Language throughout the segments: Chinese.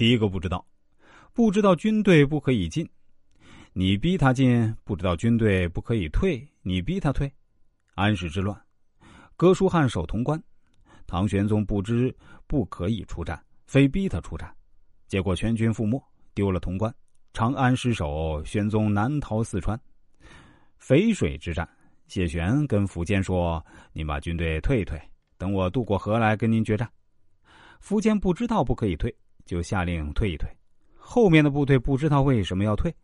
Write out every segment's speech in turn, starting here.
第一个不知道，不知道军队不可以进，你逼他进；不知道军队不可以退，你逼他退。安史之乱，哥舒翰守潼关，唐玄宗不知不可以出战，非逼他出战，结果全军覆没，丢了潼关。长安失守，玄宗南逃四川。淝水之战，谢玄跟苻坚说：“您把军队退一退，等我渡过河来跟您决战。”苻坚不知道不可以退，就下令退一退。后面的部队不知道为什么要退，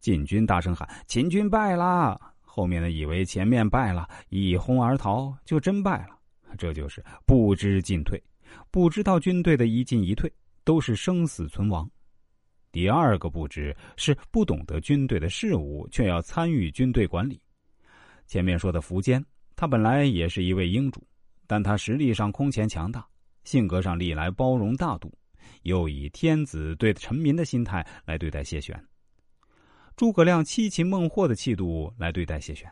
晋军大声喊：“秦军败了！”后面的以为前面败了，一哄而逃，就真败了。这就是不知进退，不知道军队的一进一退都是生死存亡。第二个不知是不懂得军队的事务，却要参与军队管理。前面说的苻坚，他本来也是一位英主，但他实力上空前强大，性格上历来包容大度，又以天子对臣民的心态来对待谢玄。诸葛亮七擒孟获的气度来对待谢玄，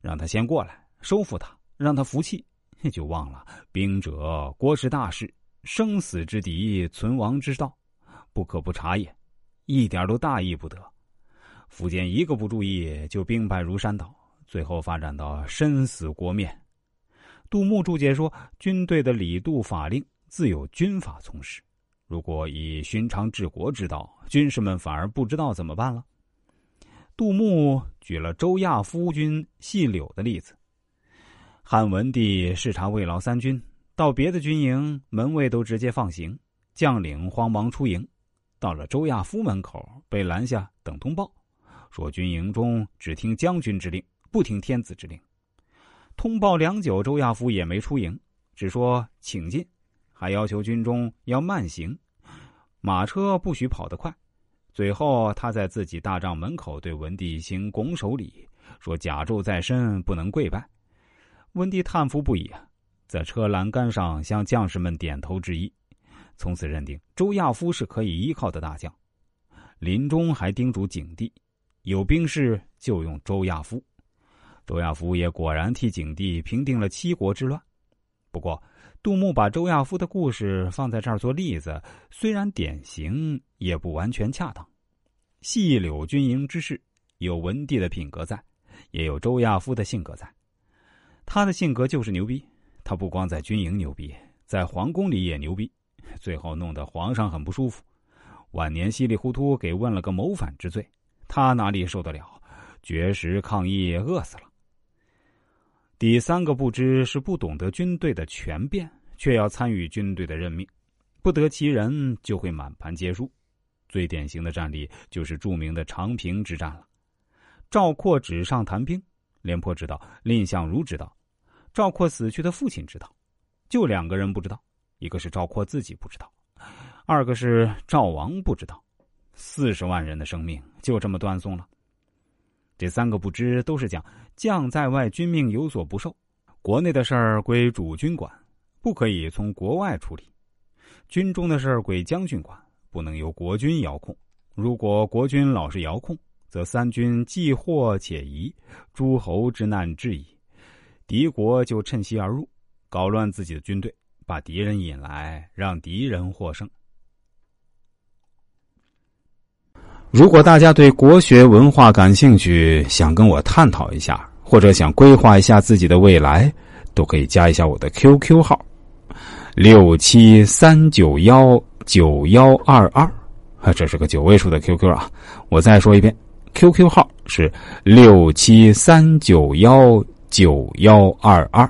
让他先过来收服他，让他服气，就忘了兵者国之大事，生死之敌，存亡之道。不可不察也，一点都大意不得。苻坚一个不注意，就兵败如山倒，最后发展到身死国灭。杜牧注解说：“军队的礼度法令自有军法从事，如果以寻常治国之道，军士们反而不知道怎么办了。”杜牧举了周亚夫军细柳的例子：汉文帝视察慰劳三军，到别的军营，门卫都直接放行，将领慌忙出营。到了周亚夫门口，被拦下等通报，说军营中只听将军之令，不听天子之令。通报良久，周亚夫也没出营，只说请进，还要求军中要慢行，马车不许跑得快。最后，他在自己大帐门口对文帝行拱手礼，说甲胄在身，不能跪拜。文帝叹服不已，在车栏杆上向将士们点头致意。从此认定周亚夫是可以依靠的大将，临终还叮嘱景帝：有兵事就用周亚夫。周亚夫也果然替景帝平定了七国之乱。不过，杜牧把周亚夫的故事放在这儿做例子，虽然典型，也不完全恰当。细柳军营之事，有文帝的品格在，也有周亚夫的性格在。他的性格就是牛逼，他不光在军营牛逼，在皇宫里也牛逼。最后弄得皇上很不舒服，晚年稀里糊涂给问了个谋反之罪，他哪里受得了？绝食抗议，饿死了。第三个不知是不懂得军队的权变，却要参与军队的任命，不得其人就会满盘皆输。最典型的战例就是著名的长平之战了。赵括纸上谈兵，廉颇知道，蔺相如知道，赵括死去的父亲知道，就两个人不知道。一个是赵括自己不知道，二个是赵王不知道，四十万人的生命就这么断送了。这三个不知都是讲将在外，军命有所不受，国内的事儿归主军管，不可以从国外处理；军中的事儿归将军管，不能由国军遥控。如果国军老是遥控，则三军既祸且疑，诸侯之难至矣。敌国就趁虚而入，搞乱自己的军队。把敌人引来，让敌人获胜。如果大家对国学文化感兴趣，想跟我探讨一下，或者想规划一下自己的未来，都可以加一下我的 QQ 号：六七三九幺九幺二二。啊，这是个九位数的 QQ 啊！我再说一遍，QQ 号是六七三九幺九幺二二。